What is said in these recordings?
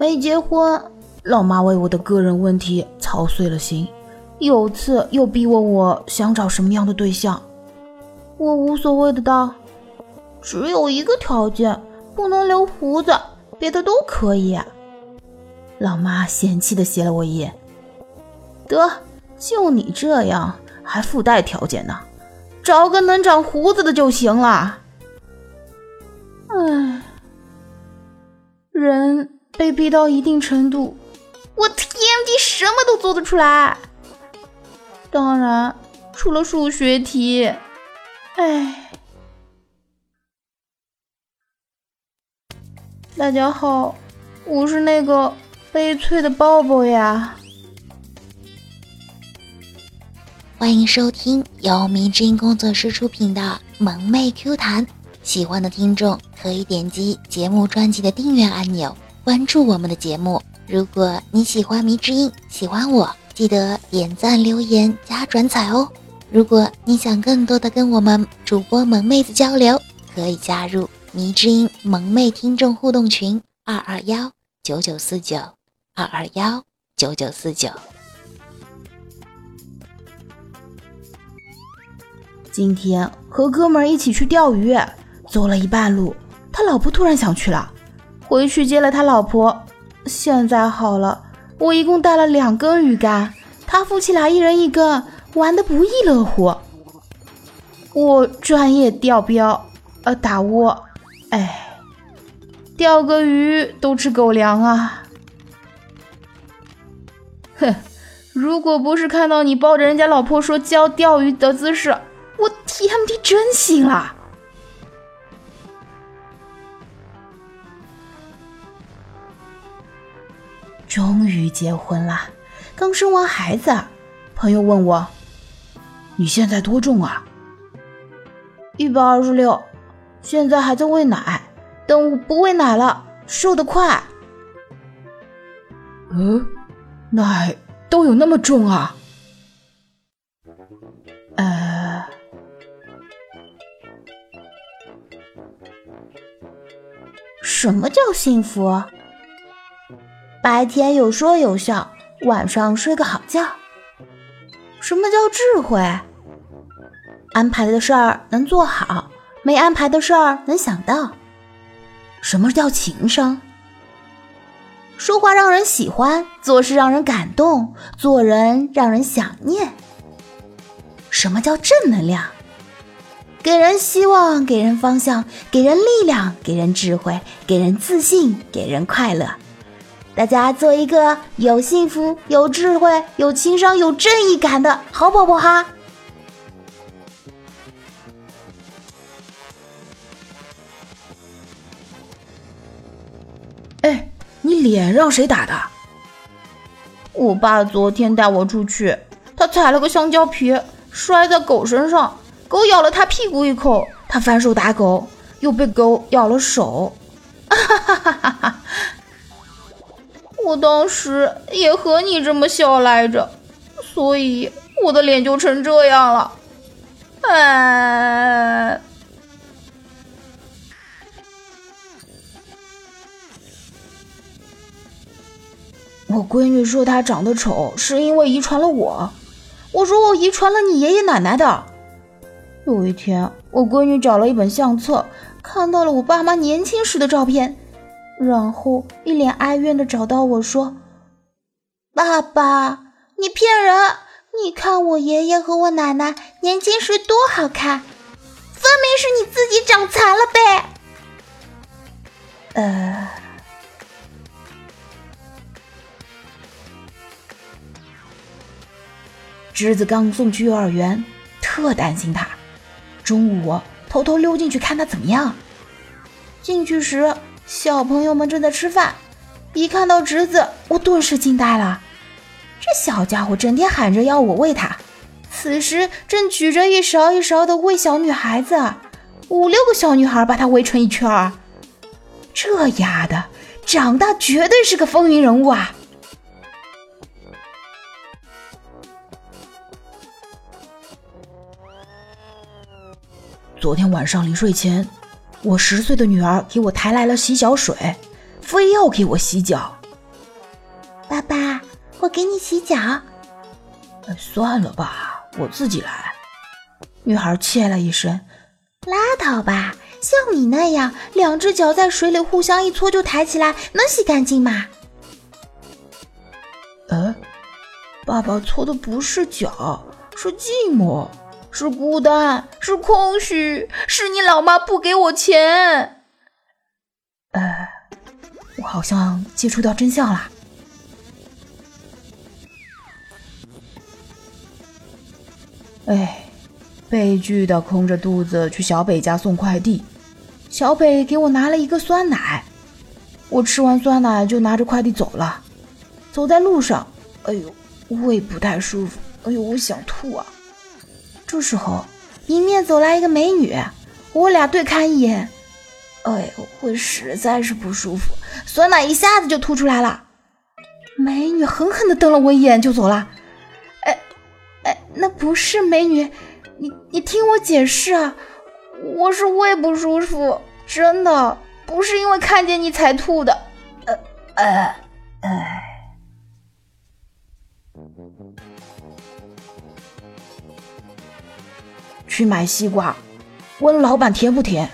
没结婚，老妈为我的个人问题操碎了心，有次又逼问我想找什么样的对象，我无所谓的道，只有一个条件，不能留胡子，别的都可以。老妈嫌弃的斜了我一眼，得，就你这样，还附带条件呢，找个能长胡子的就行了。唉，人被逼到一定程度，我 TMD 什么都做得出来。当然，除了数学题。唉，大家好，我是那个悲催的抱抱呀。欢迎收听由迷之音工作室出品的《萌妹 Q 弹》。喜欢的听众可以点击节目专辑的订阅按钮，关注我们的节目。如果你喜欢迷之音，喜欢我，记得点赞、留言、加转载哦。如果你想更多的跟我们主播萌妹子交流，可以加入迷之音萌妹听众互动群：二二幺九九四九二二幺九九四九。今天和哥们儿一起去钓鱼。走了一半路，他老婆突然想去了，回去接了他老婆。现在好了，我一共带了两根鱼竿，他夫妻俩一人一根，玩的不亦乐乎。我专业钓标，呃，打窝，哎，钓个鱼都吃狗粮啊！哼，如果不是看到你抱着人家老婆说教钓鱼的姿势，我 TMD 真信了。终于结婚了，刚生完孩子，朋友问我：“你现在多重啊？”一百二十六，现在还在喂奶，等不喂奶了，瘦得快。嗯，奶都有那么重啊？呃，什么叫幸福？白天有说有笑，晚上睡个好觉。什么叫智慧？安排的事儿能做好，没安排的事儿能想到。什么叫情商？说话让人喜欢，做事让人感动，做人让人想念。什么叫正能量？给人希望，给人方向，给人力量，给人智慧，给人自信，给人快乐。大家做一个有幸福、有智慧、有情商、有正义感的好宝宝哈！哎，你脸让谁打的？我爸昨天带我出去，他踩了个香蕉皮，摔在狗身上，狗咬了他屁股一口，他反手打狗，又被狗咬了手，哈哈哈哈哈！我当时也和你这么笑来着，所以我的脸就成这样了。哎，我闺女说她长得丑是因为遗传了我，我说我遗传了你爷爷奶奶的。有一天，我闺女找了一本相册，看到了我爸妈年轻时的照片。然后一脸哀怨的找到我说：“爸爸，你骗人！你看我爷爷和我奶奶年轻时多好看，分明是你自己长残了呗。”呃，侄子刚送去幼儿园，特担心他。中午偷偷溜进去看他怎么样。进去时。小朋友们正在吃饭，一看到侄子，我顿时惊呆了。这小家伙整天喊着要我喂他，此时正举着一勺一勺的喂小女孩子，五六个小女孩把他围成一圈儿。这丫的长大绝对是个风云人物啊！昨天晚上临睡前。我十岁的女儿给我抬来了洗脚水，非要给我洗脚。爸爸，我给你洗脚。算了吧，我自己来。女孩切了一声：“拉倒吧，像你那样，两只脚在水里互相一搓就抬起来，能洗干净吗？”呃，爸爸搓的不是脚，是寂寞，是孤单，是空虚，是你老妈不给我钱。呃，我好像接触到真相了。哎，悲剧的空着肚子去小北家送快递，小北给我拿了一个酸奶，我吃完酸奶就拿着快递走了。走在路上，哎呦，胃不太舒服，哎呦，我想吐啊！这时候，迎面走来一个美女，我俩对看一眼，哎呦，胃实在是不舒服，酸奶一下子就吐出来了。美女狠狠地瞪了我一眼就走了。哎哎，那不是美女，你你听我解释啊，我是胃不舒服，真的不是因为看见你才吐的。呃呃哎。去买西瓜，问老板甜不甜。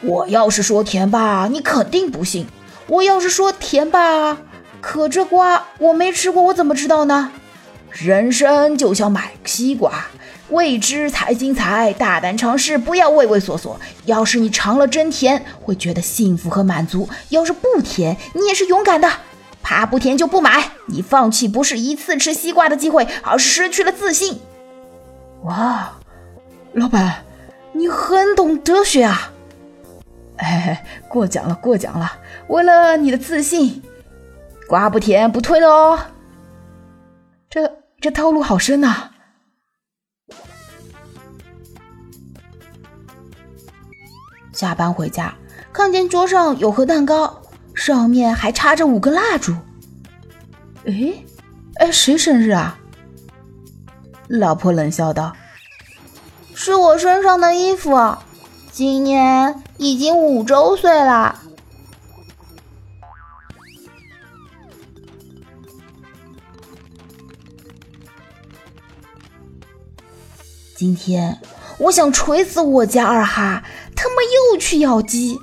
我要是说甜吧，你肯定不信；我要是说甜吧，可这瓜我没吃过，我怎么知道呢？人生就像买西瓜，未知才精彩，大胆尝试，不要畏畏缩缩。要是你尝了真甜，会觉得幸福和满足；要是不甜，你也是勇敢的。怕不甜就不买，你放弃不是一次吃西瓜的机会，而是失去了自信。哇，老板，你很懂哲学啊！哎，过奖了，过奖了。为了你的自信，瓜不甜不退的哦。这这套路好深呐！下班回家，看见桌上有盒蛋糕。上面还插着五根蜡烛。哎，哎，谁生日啊？老婆冷笑道：“是我身上的衣服，今年已经五周岁了。”今天我想锤死我家二哈，他妈又去咬鸡。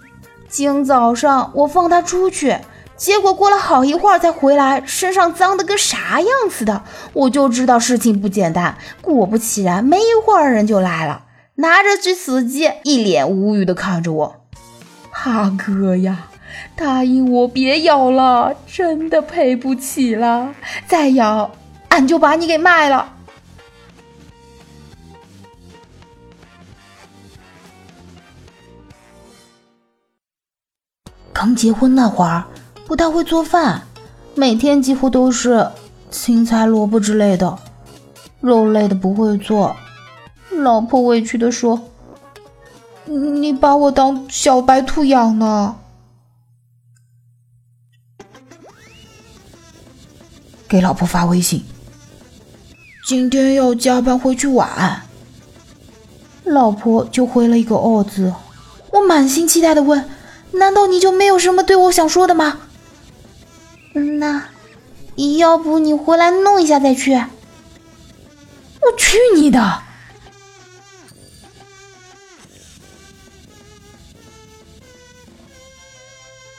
今早上我放他出去，结果过了好一会儿才回来，身上脏的跟啥样似的，我就知道事情不简单。果不其然，没一会儿人就来了，拿着只死鸡，一脸无语的看着我。哈哥呀，答应我别咬了，真的赔不起了，再咬俺就把你给卖了。刚结婚那会儿，不太会做饭，每天几乎都是青菜、萝卜之类的，肉类的不会做。老婆委屈的说：“你把我当小白兔养呢。”给老婆发微信：“今天要加班回去晚。”老婆就回了一个“哦”字。我满心期待的问。难道你就没有什么对我想说的吗？那，要不你回来弄一下再去？我去你的！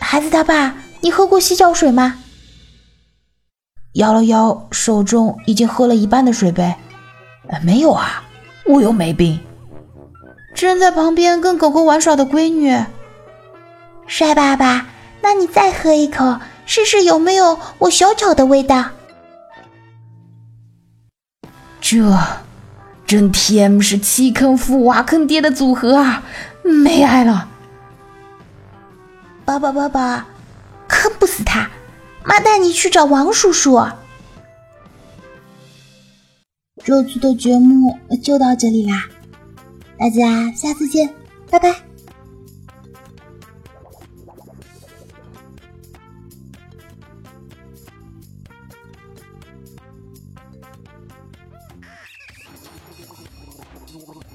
孩子他爸，你喝过洗脚水吗？摇了摇手中已经喝了一半的水杯，没有啊，我又没病。正在旁边跟狗狗玩耍的闺女。帅爸爸，那你再喝一口，试试有没有我小脚的味道。这真 TM 是七坑夫挖坑爹的组合啊！没爱了。爸爸爸爸，坑不死他，妈带你去找王叔叔。这次的节目就到这里啦，大家下次见，拜拜。absurdo.